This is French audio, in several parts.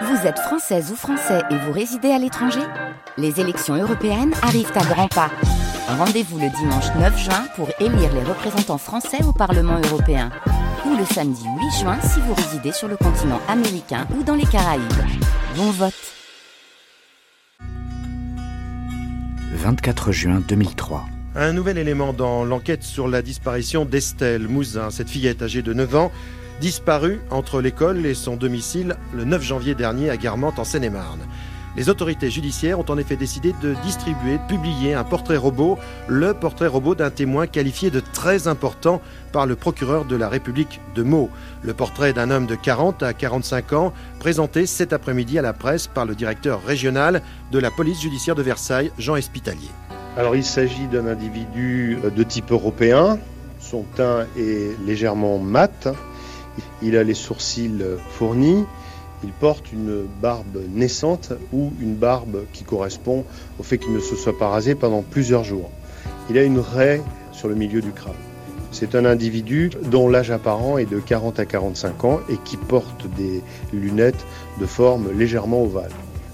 Vous êtes française ou français et vous résidez à l'étranger Les élections européennes arrivent à grands pas. Rendez-vous le dimanche 9 juin pour élire les représentants français au Parlement européen. Ou le samedi 8 juin si vous résidez sur le continent américain ou dans les Caraïbes. Bon vote 24 juin 2003. Un nouvel élément dans l'enquête sur la disparition d'Estelle Mouzin, cette fillette âgée de 9 ans, disparue entre l'école et son domicile le 9 janvier dernier à Guermantes en Seine-et-Marne. Les autorités judiciaires ont en effet décidé de distribuer, de publier un portrait robot, le portrait robot d'un témoin qualifié de très important par le procureur de la République de Meaux. Le portrait d'un homme de 40 à 45 ans, présenté cet après-midi à la presse par le directeur régional de la police judiciaire de Versailles, Jean Espitalier. Alors il s'agit d'un individu de type européen. Son teint est légèrement mat. Il a les sourcils fournis. Il porte une barbe naissante ou une barbe qui correspond au fait qu'il ne se soit pas rasé pendant plusieurs jours. Il a une raie sur le milieu du crâne. C'est un individu dont l'âge apparent est de 40 à 45 ans et qui porte des lunettes de forme légèrement ovale.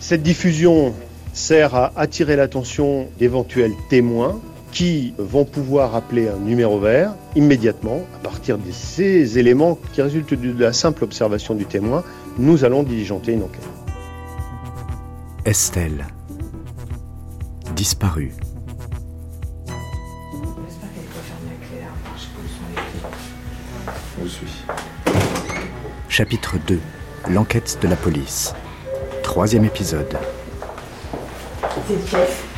Cette diffusion sert à attirer l'attention d'éventuels témoins qui vont pouvoir appeler un numéro vert immédiatement à partir de ces éléments qui résultent de la simple observation du témoin. Nous allons diligenter une enquête. Estelle. Disparue. Chapitre 2. L'enquête de la police. Troisième épisode. C'est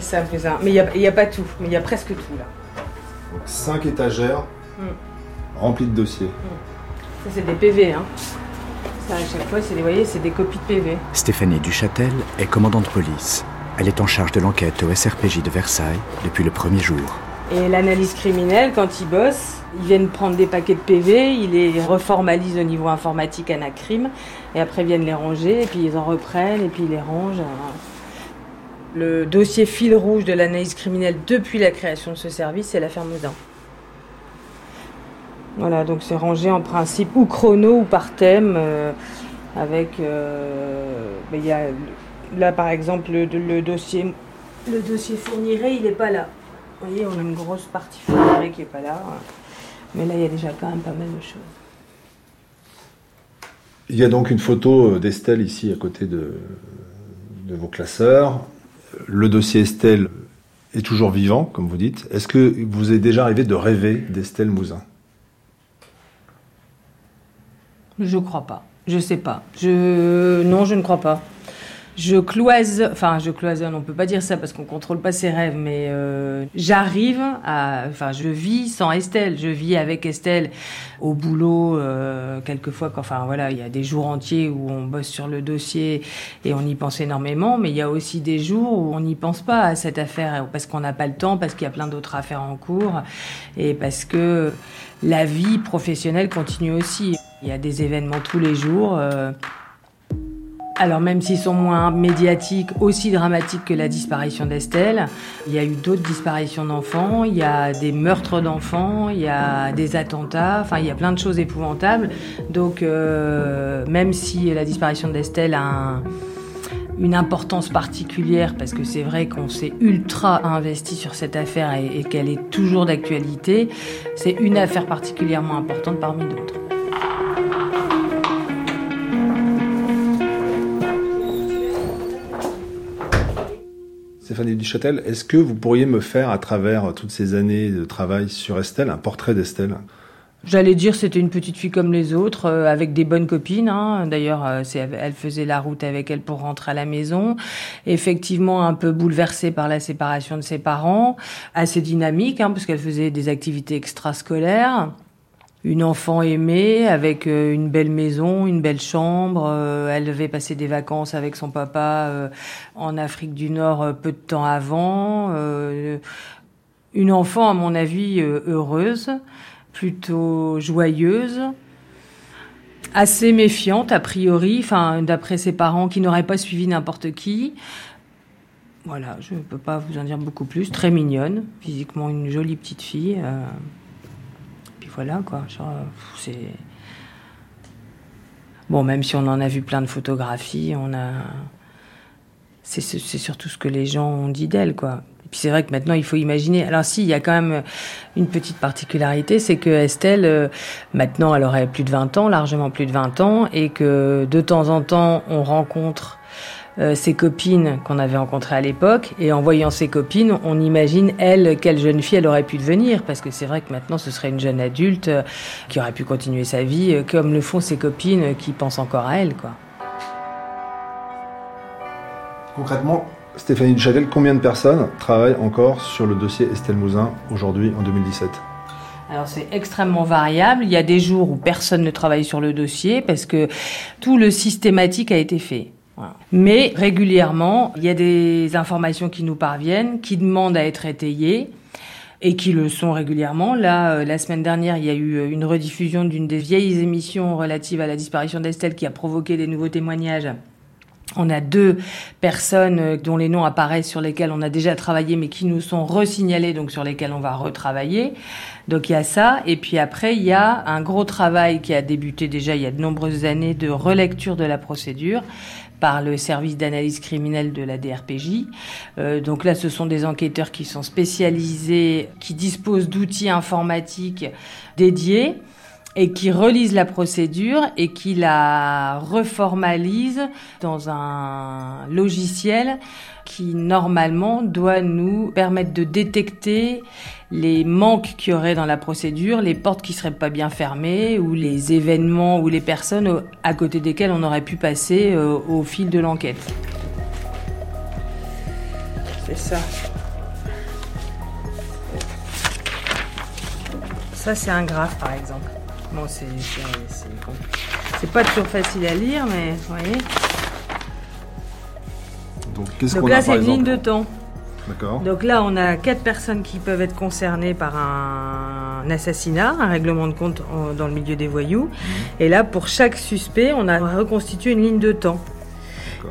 c'est ça. Mais il n'y a, pas tout, mais il y a presque tout là. Donc, cinq étagères Mm. remplies de dossiers. Ça, c'est des PV, hein. Ça, à chaque fois, c'est des, vous voyez, c'est des copies de PV. Stéphanie Duchâtel est commandante de police. Elle est en charge de l'enquête au SRPJ de Versailles depuis le premier jour. Et l'analyse criminelle, quand ils bossent, ils viennent prendre des paquets de PV, ils les reformalisent au niveau informatique Anacrime, et après ils viennent les ranger, et puis ils en reprennent, et puis ils les rangent. Le dossier fil rouge de l'analyse criminelle depuis la création de ce service, c'est l'affaire Moudin. Voilà, donc c'est rangé en principe ou chrono ou par thème, euh, avec... euh, ben, il y a, là par exemple le, le dossier, le dossier fournirait, il n'est pas là. Vous voyez, on a une grosse partie fournirait qui n'est pas là. Mais là, il y a déjà quand même pas mal de choses. Il y a donc une photo euh, d'Estelle ici à côté de, de vos classeurs. Le dossier Estelle est toujours vivant, comme vous dites. Est-ce que vous est déjà arrivé de rêver d'Estelle Mouzin? Je crois pas. Je sais pas. Je non, je ne crois pas. Je cloisonne, enfin je cloisonne, on peut pas dire ça parce qu'on contrôle pas ses rêves, mais euh, j'arrive à, enfin je vis sans Estelle, je vis avec Estelle au boulot euh, quelquefois, enfin voilà, il y a des jours entiers où on bosse sur le dossier et on y pense énormément, mais il y a aussi des jours où on n'y pense pas à cette affaire parce qu'on n'a pas le temps, parce qu'il y a plein d'autres affaires en cours et parce que la vie professionnelle continue aussi. Il y a des événements tous les jours. euh, alors même s'ils sont moins médiatiques, aussi dramatiques que la disparition d'Estelle, il y a eu d'autres disparitions d'enfants, il y a des meurtres d'enfants, il y a des attentats, enfin il y a plein de choses épouvantables. Donc euh, même si la disparition d'Estelle a un- une importance particulière, parce que c'est vrai qu'on s'est ultra investi sur cette affaire et qu'elle est toujours d'actualité, c'est une affaire particulièrement importante parmi d'autres. Est-ce que vous pourriez me faire, à travers toutes ces années de travail sur Estelle, un portrait d'Estelle? J'allais dire c'était une petite fille comme les autres, euh, avec des bonnes copines. hein. D'ailleurs, euh, elle faisait la route avec elle pour rentrer à la maison. Effectivement, un peu bouleversée par la séparation de ses parents, assez dynamique, hein, parce qu'elle faisait des activités extrascolaires. Une enfant aimée, avec euh, une belle maison, une belle chambre. Euh, elle devait passer des vacances avec son papa euh, en Afrique du Nord peu de temps avant. Une enfant, à mon avis, heureuse plutôt joyeuse. assez méfiante a priori, enfin d'après ses parents qui n'auraient pas suivi n'importe qui. Voilà, je ne peux pas vous en dire beaucoup plus. Très mignonne, physiquement une jolie petite fille. Voilà quoi, c'est bon même si on en a vu plein de photographies, on a c'est surtout ce que les gens ont dit d'elle quoi. Puis c'est vrai que maintenant, il faut imaginer. Alors si, il y a quand même une petite particularité, c'est que Estelle, euh, maintenant, elle aurait plus de 20 ans, largement plus de 20 ans, et que de temps en temps, on rencontre euh, ses copines qu'on avait rencontrées à l'époque, et en voyant ses copines, on imagine elle quelle jeune fille elle aurait pu devenir, parce que c'est vrai que maintenant ce serait une jeune adulte euh, qui aurait pu continuer sa vie comme le font ses copines qui pensent encore à elle, quoi. Concrètement, Stéphanie Duchâtel, combien de personnes travaillent encore sur le dossier Estelle Mouzin aujourd'hui en 2017 alors c'est extrêmement variable. Il y a des jours où personne ne travaille sur le dossier parce que tout le systématique a été fait. Mais régulièrement, il y a des informations qui nous parviennent, qui demandent à être étayées et qui le sont régulièrement. Là, euh, la semaine dernière, il y a eu une rediffusion d'une des vieilles émissions relatives à la disparition d'Estelle qui a provoqué des nouveaux témoignages on a deux personnes euh, dont les noms apparaissent sur lesquels on a déjà travaillé mais qui nous sont resignalés donc sur lesquels on va retravailler. Donc il y a ça et puis après il y a un gros travail qui a débuté déjà il y a de nombreuses années de relecture de la procédure par le service d'analyse criminelle de la DRPJ. Euh, donc là, ce sont des enquêteurs qui sont spécialisés, qui disposent d'outils informatiques dédiés et qui relise la procédure et qui la reformalise dans un logiciel qui normalement doit nous permettre de détecter les manques qu'il y aurait dans la procédure, les portes qui seraient pas bien fermées ou les événements ou les personnes à côté desquelles on aurait pu passer euh, au fil de l'enquête. C'est ça. Ça c'est un graphe par exemple. Bon, c'est pas toujours facile à lire, mais vous voyez. Donc, qu'est-ce Donc là, c'est une ligne de temps. D'accord. Donc là, on a quatre personnes qui peuvent être concernées par un assassinat, un règlement de compte dans le milieu des voyous. Mhm. Et là, pour chaque suspect, on a reconstitué une ligne de temps.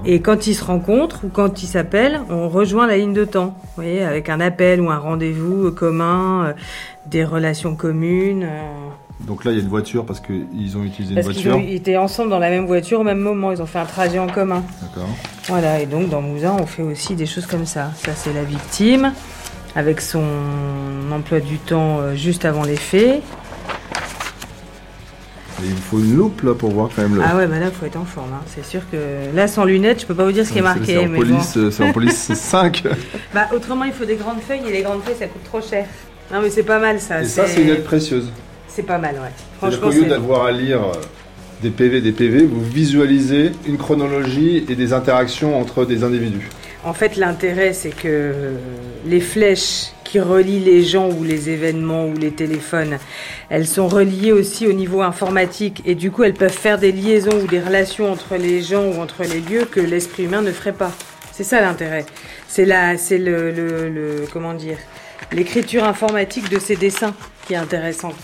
Et quand ils se rencontrent ou quand ils s'appellent, on rejoint la ligne de temps. Vous voyez, avec un appel ou un rendez-vous commun, euh, des relations communes. Euh. Donc là, il y a une voiture parce qu'ils ont utilisé une voiture. Qu'ils étaient ensemble dans la même voiture au même moment. Ils ont fait un trajet en commun. D'accord. Voilà. Et donc dans Mouzin, on fait aussi des choses comme ça. Ça, c'est la victime avec son emploi du temps euh, juste avant les faits. il faut une loupe là pour voir quand même le. Ah ouais, bah là, il faut être en forme. Hein. C'est sûr que là, sans lunettes, je peux pas vous dire ce qui est marqué. C'est en, police, c'est en police 5. bah, autrement, il faut des grandes feuilles et les grandes feuilles, ça coûte trop cher. Non, mais c'est pas mal ça. Et ça, c'est une aide précieuse. C'est pas mal, ouais. Franchement, au lieu d'avoir à lire euh, des PV, des PV, vous visualisez une chronologie et des interactions entre des individus. En fait, l'intérêt, c'est que les flèches qui relient les gens ou les événements ou les téléphones, elles sont reliées aussi au niveau informatique et du coup, elles peuvent faire des liaisons ou des relations entre les gens ou entre les lieux que l'esprit humain ne ferait pas. C'est ça l'intérêt. C'est là, c'est le, le, comment dire, l'écriture informatique de ces dessins qui est intéressante.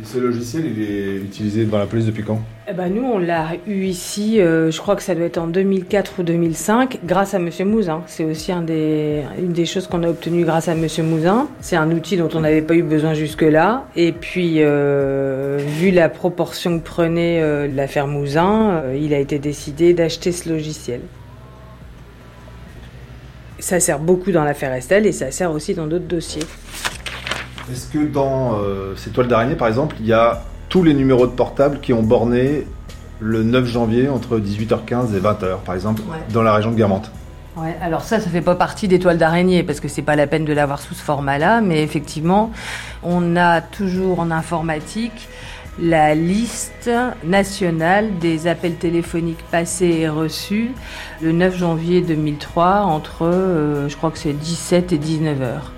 Et ce logiciel, il est utilisé dans la police depuis quand? Eh ben Nous, on l'a eu ici, euh, je crois que ça doit être en 2004 ou 2005, grâce à Monsieur Mouzin. C'est aussi une des choses qu'on a obtenues grâce à Monsieur Mouzin. C'est un outil dont on n'avait pas eu besoin jusque-là. Et puis, euh, vu la proportion que prenait euh, l'affaire Mouzin, il a été décidé d'acheter ce logiciel. Ça sert beaucoup dans l'affaire Estelle et ça sert aussi dans d'autres dossiers. Est-ce que dans euh, ces toiles d'araignée, par exemple, il y a tous les numéros de portable qui ont borné le 9 janvier entre 18h15 et 20h, par exemple, dans la région de Guermantes? Ouais, alors ça, ça fait pas partie des toiles d'araignée parce que c'est pas la peine de l'avoir sous ce format-là, mais effectivement, on a toujours en informatique la liste nationale des appels téléphoniques passés et reçus le 9 janvier 2003 entre, euh, je crois que c'est 17 et 19 heures.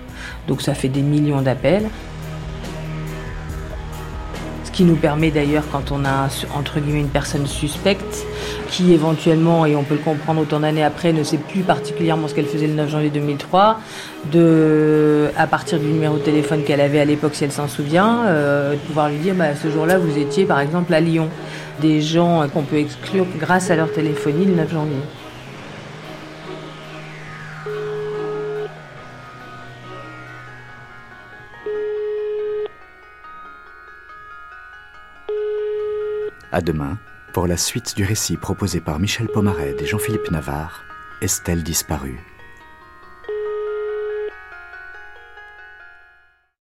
Donc ça fait des millions d'appels. Ce qui nous permet d'ailleurs, quand on a entre une personne suspecte, qui éventuellement, et on peut le comprendre autant d'années après, ne sait plus particulièrement ce qu'elle faisait le 9 janvier 2003, de, à partir du numéro de téléphone qu'elle avait à l'époque, si elle s'en souvient, euh, de pouvoir lui dire, bah, ce jour-là, vous étiez par exemple à Lyon. des gens qu'on peut exclure grâce à leur téléphonie le 9 janvier. À demain pour la suite du récit proposé par Michel Pomaret et Jean-Philippe Navarre, Estelle disparue.